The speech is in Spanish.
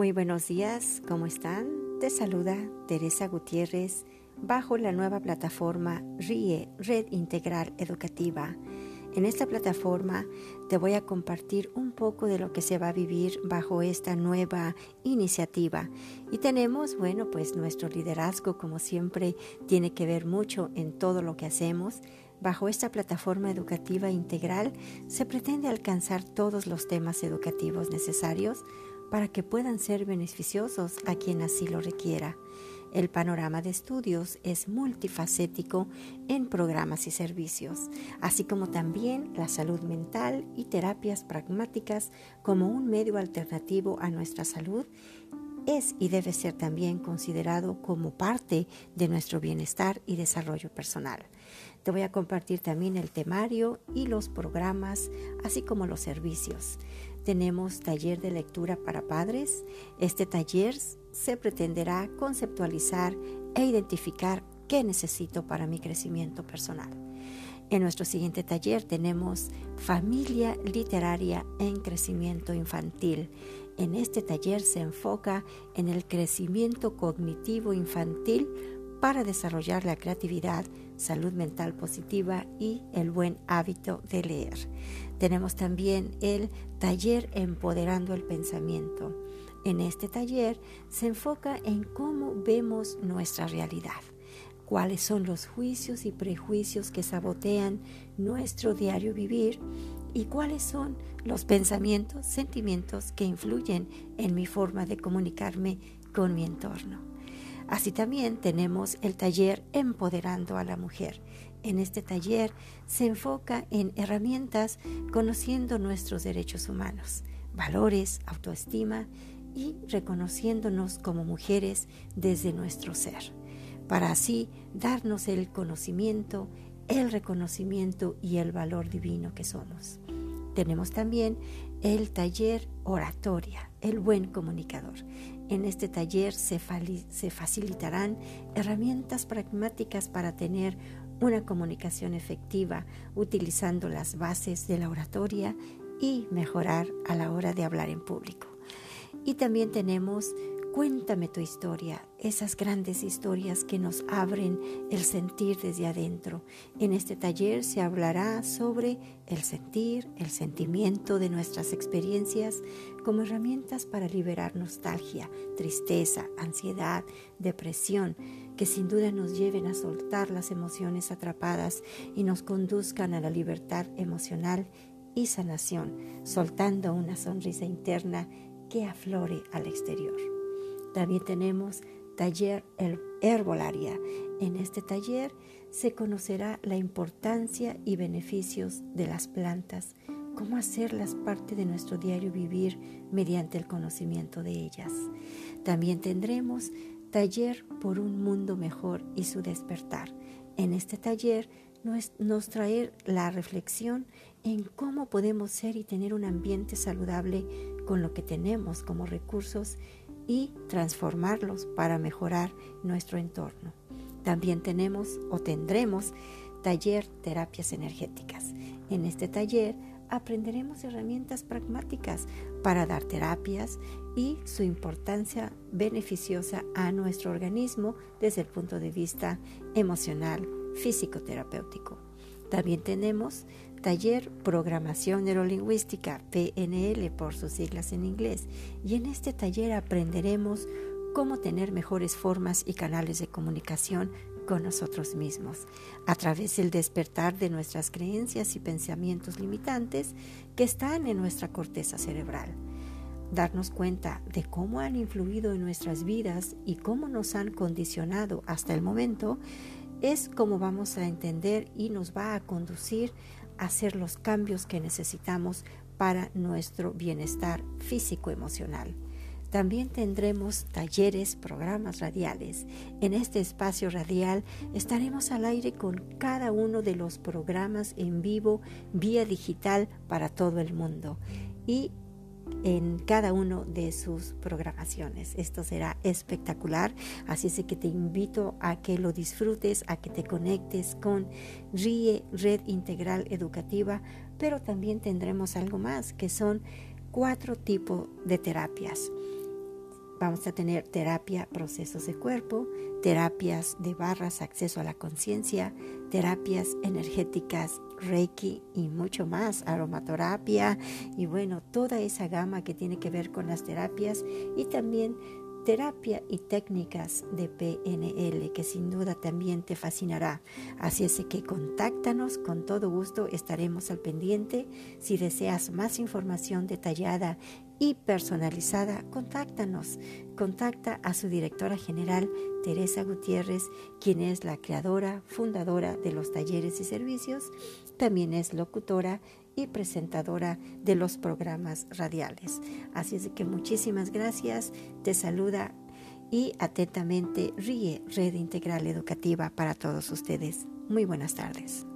Muy buenos días, ¿cómo están? Te saluda Teresa Gutiérrez bajo la nueva plataforma RIE, Red Integral Educativa. En esta plataforma te voy a compartir un poco de lo que se va a vivir bajo esta nueva iniciativa. Y tenemos, bueno, pues nuestro liderazgo, como siempre, tiene que ver mucho en todo lo que hacemos. Bajo esta plataforma educativa integral se pretende alcanzar todos los temas educativos necesarios para que puedan ser beneficiosos a quien así lo requiera. El panorama de estudios es multifacético en programas y servicios, así como también la salud mental y terapias pragmáticas como un medio alternativo a nuestra salud es y debe ser también considerado como parte de nuestro bienestar y desarrollo personal. Te voy a compartir también el temario y los programas, así como los servicios. Tenemos taller de lectura para padres. Este taller se pretenderá conceptualizar e identificar qué necesito para mi crecimiento personal. En nuestro siguiente taller tenemos Familia Literaria en Crecimiento Infantil. En este taller se enfoca en el crecimiento cognitivo infantil para desarrollar la creatividad, salud mental positiva y el buen hábito de leer. Tenemos también el taller Empoderando el Pensamiento. En este taller se enfoca en cómo vemos nuestra realidad, cuáles son los juicios y prejuicios que sabotean nuestro diario vivir y cuáles son los pensamientos, sentimientos que influyen en mi forma de comunicarme con mi entorno. Así también tenemos el taller Empoderando a la Mujer. En este taller se enfoca en herramientas conociendo nuestros derechos humanos, valores, autoestima y reconociéndonos como mujeres desde nuestro ser, para así darnos el conocimiento, el reconocimiento y el valor divino que somos. Tenemos también el taller oratoria, el buen comunicador. En este taller se, facilitarán herramientas pragmáticas para tener una comunicación efectiva utilizando las bases de la oratoria y mejorar a la hora de hablar en público. Y también tenemos Cuéntame tu historia, esas grandes historias que nos abren el sentir desde adentro. En este taller se hablará sobre el sentir, el sentimiento de nuestras experiencias como herramientas para liberar nostalgia, tristeza, ansiedad, depresión, que sin duda nos lleven a soltar las emociones atrapadas y nos conduzcan a la libertad emocional y sanación, soltando una sonrisa interna que aflore al exterior. También tenemos taller herbolaria. En este taller se conocerá la importancia y beneficios de las plantas, cómo hacerlas parte de nuestro diario vivir mediante el conocimiento de ellas. También tendremos taller por un mundo mejor y su despertar. En este taller nos trae la reflexión en cómo podemos ser y tener un ambiente saludable con lo que tenemos como recursos y transformarlos para mejorar nuestro entorno. También tenemos o tendremos taller terapias energéticas. En este taller aprenderemos herramientas pragmáticas para dar terapias y su importancia beneficiosa a nuestro organismo desde el punto de vista emocional, físico-terapéutico. También tenemos taller Programación Neurolingüística, PNL por sus siglas en inglés, y en este taller aprenderemos cómo tener mejores formas y canales de comunicación con nosotros mismos, a través del despertar de nuestras creencias y pensamientos limitantes que están en nuestra corteza cerebral. Darnos cuenta de cómo han influido en nuestras vidas y cómo nos han condicionado hasta el momento es como vamos a entender y nos va a conducir hacer los cambios que necesitamos para nuestro bienestar físico-emocional. También tendremos talleres, programas radiales. En este espacio radial estaremos al aire con cada uno de los programas en vivo vía digital para todo el mundo. Y en cada uno de sus programaciones. Esto será espectacular, así es que te invito a que lo disfrutes, a que te conectes con RIE, Red Integral Educativa, pero también tendremos algo más, que son cuatro tipos de terapias. Vamos a tener terapia, procesos de cuerpo, terapias de barras, acceso a la conciencia, terapias energéticas, reiki y mucho más, aromaterapia y bueno, toda esa gama que tiene que ver con las terapias y también terapia y técnicas de PNL que sin duda también te fascinará. Así es que contáctanos, con todo gusto estaremos al pendiente. Si deseas más información detallada y personalizada, contáctanos. Contacta a su directora general, Teresa Gutiérrez, quien es la creadora, fundadora de los talleres y servicios. También es locutora presentadora de los programas radiales. Así es que muchísimas gracias. Te saluda y atentamente Ríe, Red Integral Educativa para todos ustedes. Muy buenas tardes.